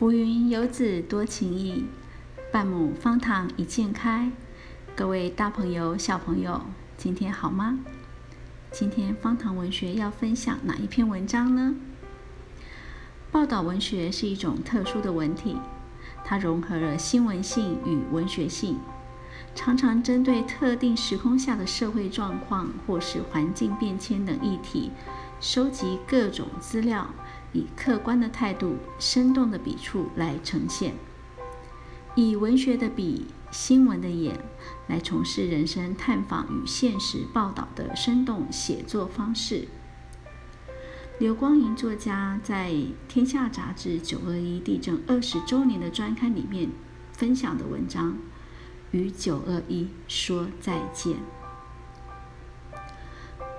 浮云游子多情意，半亩方塘一鉴开。各位大朋友、小朋友，今天好吗？今天方塘文学要分享哪一篇文章呢？报道文学是一种特殊的文体，它融合了新闻性与文学性，常常针对特定时空下的社会状况或是环境变迁等议题，收集各种资料。以客观的态度、生动的笔触来呈现，以文学的笔、新闻的眼来从事人生探访与现实报道的生动写作方式。刘光银作家在《天下杂志》九二一地震二十周年的专刊里面分享的文章《与九二一说再见》。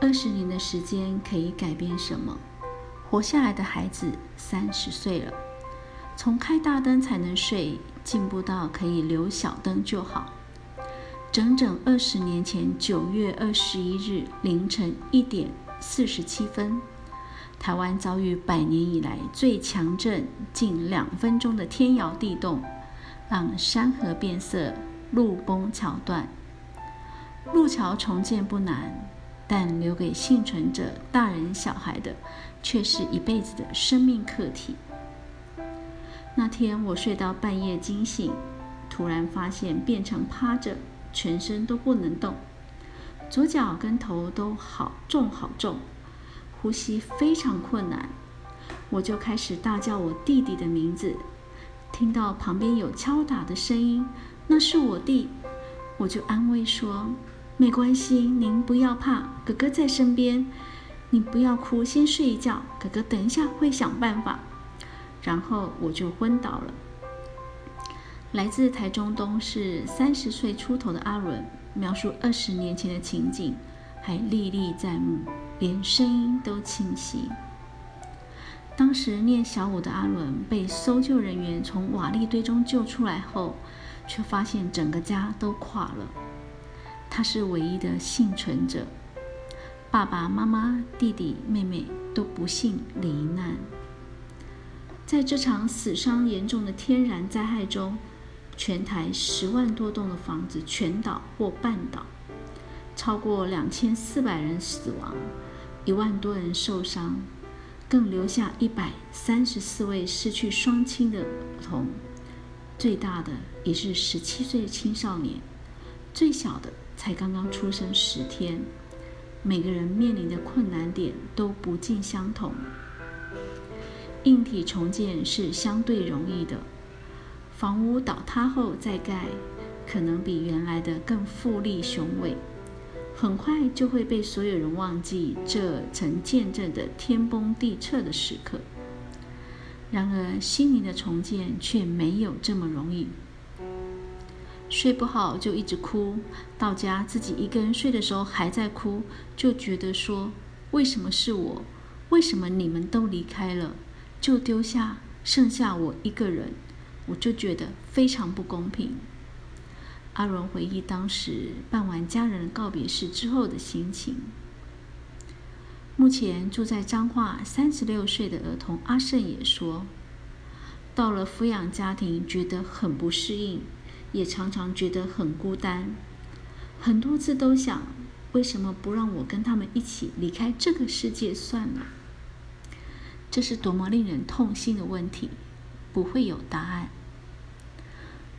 二十年的时间可以改变什么？活下来的孩子三十岁了，从开大灯才能睡，进步到可以留小灯就好。整整二十年前九月二十一日凌晨一点四十七分，台湾遭遇百年以来最强震近两分钟的天摇地动，让山河变色，路崩桥断。路桥重建不难。但留给幸存者大人小孩的，却是一辈子的生命课题。那天我睡到半夜惊醒，突然发现变成趴着，全身都不能动，左脚跟头都好重好重，呼吸非常困难。我就开始大叫我弟弟的名字，听到旁边有敲打的声音，那是我弟，我就安慰说。没关系，您不要怕，哥哥在身边。你不要哭，先睡一觉，哥哥等一下会想办法。然后我就昏倒了。来自台中东市三十岁出头的阿伦描述二十年前的情景，还历历在目，连声音都清晰。当时念小五的阿伦被搜救人员从瓦砾堆中救出来后，却发现整个家都垮了。他是唯一的幸存者，爸爸妈妈、弟弟妹妹都不幸罹难。在这场死伤严重的天然灾害中，全台十万多栋的房子全倒或半倒，超过两千四百人死亡，一万多人受伤，更留下一百三十四位失去双亲的儿童，最大的也是十七岁青少年，最小的。才刚刚出生十天，每个人面临的困难点都不尽相同。硬体重建是相对容易的，房屋倒塌后再盖，可能比原来的更富丽雄伟，很快就会被所有人忘记这曾见证的天崩地彻的时刻。然而，心灵的重建却没有这么容易。睡不好就一直哭，到家自己一个人睡的时候还在哭，就觉得说为什么是我？为什么你们都离开了，就丢下剩下我一个人？我就觉得非常不公平。阿伦回忆当时办完家人告别式之后的心情。目前住在彰化三十六岁的儿童阿胜也说，到了抚养家庭觉得很不适应。也常常觉得很孤单，很多次都想，为什么不让我跟他们一起离开这个世界算了？这是多么令人痛心的问题，不会有答案。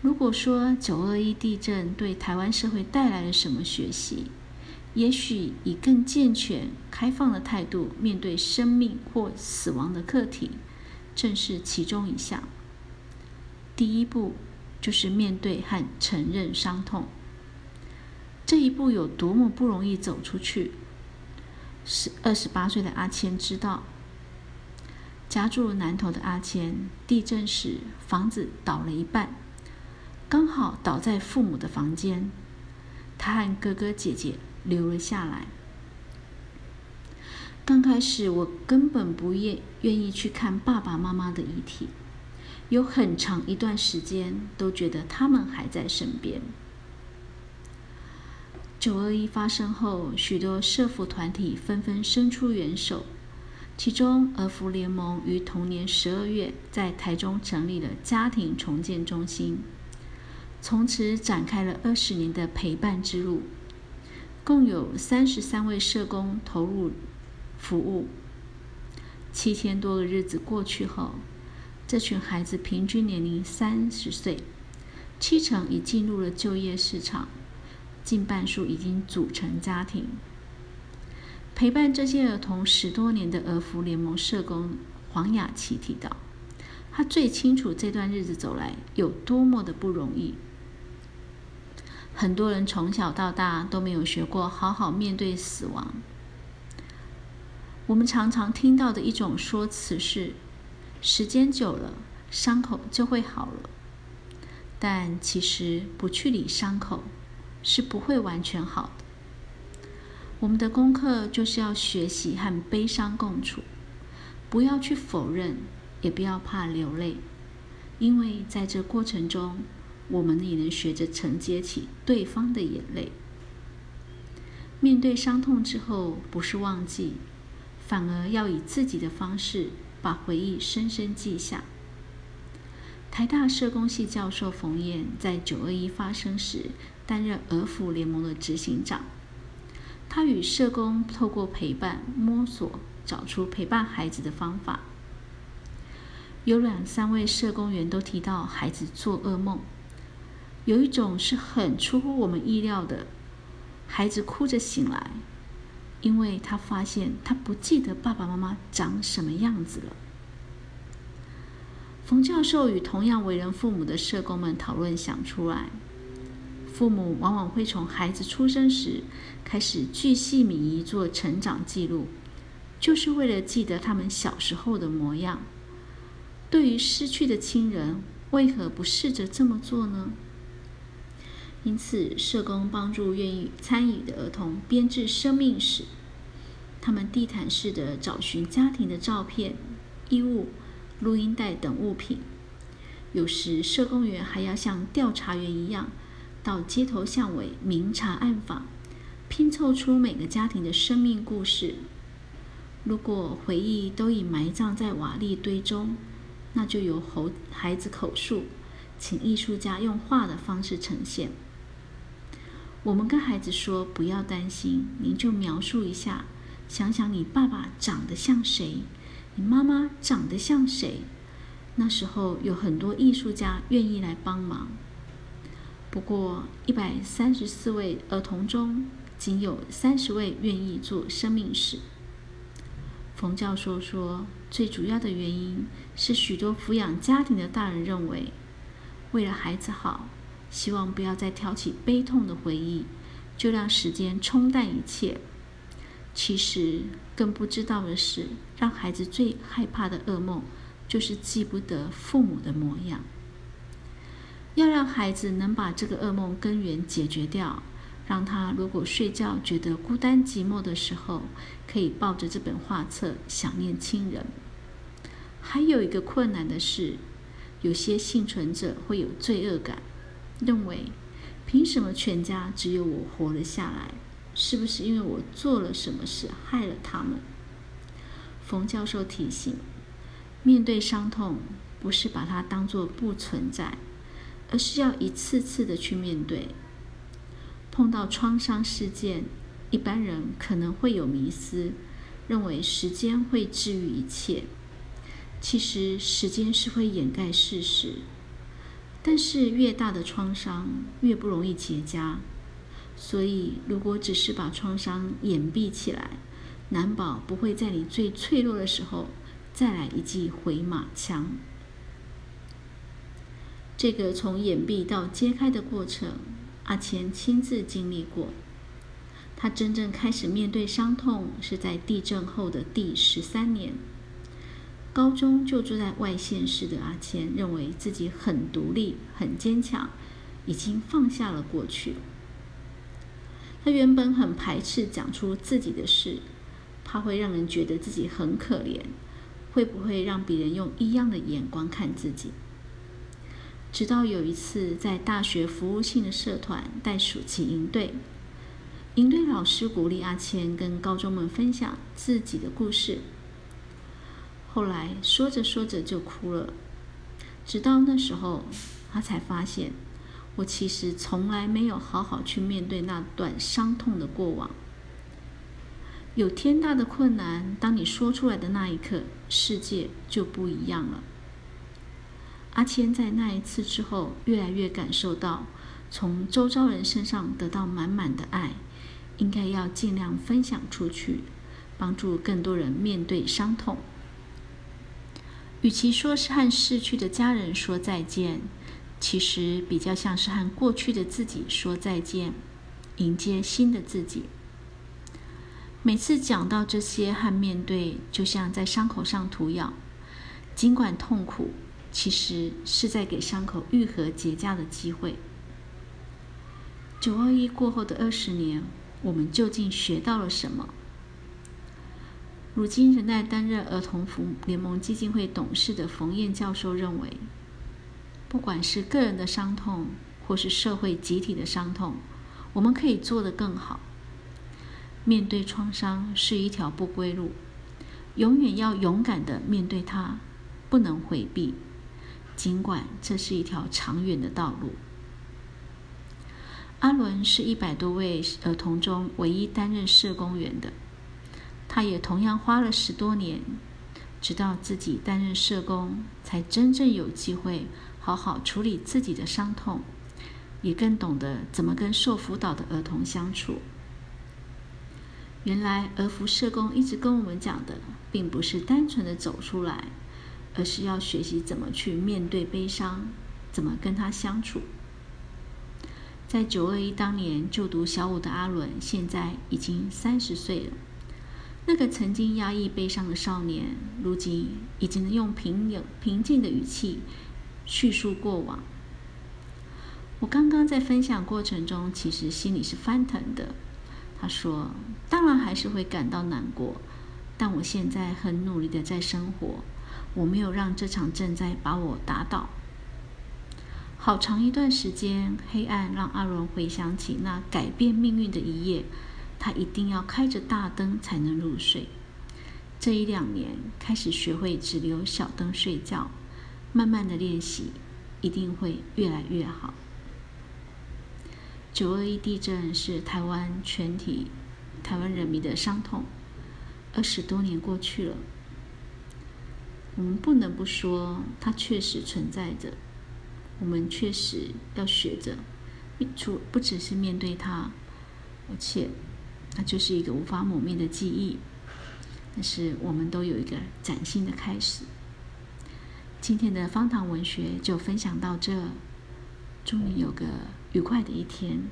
如果说九二一地震对台湾社会带来了什么学习，也许以更健全、开放的态度面对生命或死亡的课题，正是其中一项。第一步。就是面对和承认伤痛，这一步有多么不容易走出去。是二十八岁的阿谦知道，家住南头的阿谦，地震时房子倒了一半，刚好倒在父母的房间，他和哥哥姐姐留了下来。刚开始我根本不愿愿意去看爸爸妈妈的遗体。有很长一段时间都觉得他们还在身边。九二一发生后，许多社福团体纷纷伸出援手，其中，儿福联盟于同年十二月在台中成立了家庭重建中心，从此展开了二十年的陪伴之路。共有三十三位社工投入服务。七千多个日子过去后，这群孩子平均年龄三十岁，七成已进入了就业市场，近半数已经组成家庭。陪伴这些儿童十多年的儿福联盟社工黄雅琪提到，他最清楚这段日子走来有多么的不容易。很多人从小到大都没有学过好好面对死亡。我们常常听到的一种说辞是：时间久了，伤口就会好了。但其实不去理伤口，是不会完全好的。我们的功课就是要学习和悲伤共处，不要去否认，也不要怕流泪，因为在这过程中，我们也能学着承接起对方的眼泪。面对伤痛之后，不是忘记，反而要以自己的方式把回忆深深记下。台大社工系教授冯燕在九二一发生时，担任儿福联盟的执行长。他与社工透过陪伴摸索，找出陪伴孩子的方法。有两三位社工员都提到孩子做噩梦，有一种是很出乎我们意料的，孩子哭着醒来，因为他发现他不记得爸爸妈妈长什么样子了。冯教授与同样为人父母的社工们讨论，想出来。父母往往会从孩子出生时开始巨细靡遗做成长记录，就是为了记得他们小时候的模样。对于失去的亲人，为何不试着这么做呢？因此，社工帮助愿意参与的儿童编制生命史，他们地毯式的找寻家庭的照片、衣物、录音带等物品。有时，社工员还要像调查员一样。到街头巷尾明察暗访，拼凑出每个家庭的生命故事。如果回忆都已埋葬在瓦砾堆中，那就由猴孩子口述，请艺术家用画的方式呈现。我们跟孩子说：“不要担心，您就描述一下，想想你爸爸长得像谁，你妈妈长得像谁。”那时候有很多艺术家愿意来帮忙。不过，一百三十四位儿童中，仅有三十位愿意做生命史。冯教授说，最主要的原因是许多抚养家庭的大人认为，为了孩子好，希望不要再挑起悲痛的回忆，就让时间冲淡一切。其实，更不知道的是，让孩子最害怕的噩梦，就是记不得父母的模样。要让孩子能把这个噩梦根源解决掉，让他如果睡觉觉得孤单寂寞的时候，可以抱着这本画册想念亲人。还有一个困难的是，有些幸存者会有罪恶感，认为凭什么全家只有我活了下来？是不是因为我做了什么事害了他们？冯教授提醒：面对伤痛，不是把它当作不存在。而是要一次次的去面对。碰到创伤事件，一般人可能会有迷思，认为时间会治愈一切。其实时间是会掩盖事实，但是越大的创伤越不容易结痂。所以，如果只是把创伤掩蔽起来，难保不会在你最脆弱的时候再来一记回马枪。这个从掩蔽到揭开的过程，阿钱亲自经历过。他真正开始面对伤痛是在地震后的第十三年。高中就住在外县市的阿钱，认为自己很独立、很坚强，已经放下了过去。他原本很排斥讲出自己的事，怕会让人觉得自己很可怜，会不会让别人用异样的眼光看自己？直到有一次，在大学服务性的社团带暑期营队，营队老师鼓励阿谦跟高中们分享自己的故事。后来说着说着就哭了，直到那时候，他才发现，我其实从来没有好好去面对那段伤痛的过往。有天大的困难，当你说出来的那一刻，世界就不一样了。阿谦在那一次之后，越来越感受到，从周遭人身上得到满满的爱，应该要尽量分享出去，帮助更多人面对伤痛。与其说是和逝去的家人说再见，其实比较像是和过去的自己说再见，迎接新的自己。每次讲到这些和面对，就像在伤口上涂药，尽管痛苦。其实是在给伤口愈合结痂的机会。九二一过后的二十年，我们究竟学到了什么？如今仍在担任儿童福联盟基金会董事的冯燕教授认为，不管是个人的伤痛，或是社会集体的伤痛，我们可以做得更好。面对创伤是一条不归路，永远要勇敢的面对它，不能回避。尽管这是一条长远的道路，阿伦是一百多位儿童中唯一担任社工员的。他也同样花了十多年，直到自己担任社工，才真正有机会好好处理自己的伤痛，也更懂得怎么跟受辅导的儿童相处。原来儿福社工一直跟我们讲的，并不是单纯的走出来。而是要学习怎么去面对悲伤，怎么跟他相处。在九二一当年就读小五的阿伦，现在已经三十岁了。那个曾经压抑悲伤的少年，如今已经能用平有平静的语气叙述过往。我刚刚在分享过程中，其实心里是翻腾的。他说：“当然还是会感到难过，但我现在很努力的在生活。”我没有让这场震灾把我打倒。好长一段时间，黑暗让阿伦回想起那改变命运的一夜，他一定要开着大灯才能入睡。这一两年，开始学会只留小灯睡觉，慢慢的练习，一定会越来越好。九二一地震是台湾全体台湾人民的伤痛，二十多年过去了。我们不能不说，它确实存在着。我们确实要学着，除不只是面对它，而且那就是一个无法抹灭的记忆。但是我们都有一个崭新的开始。今天的方糖文学就分享到这，祝你有个愉快的一天。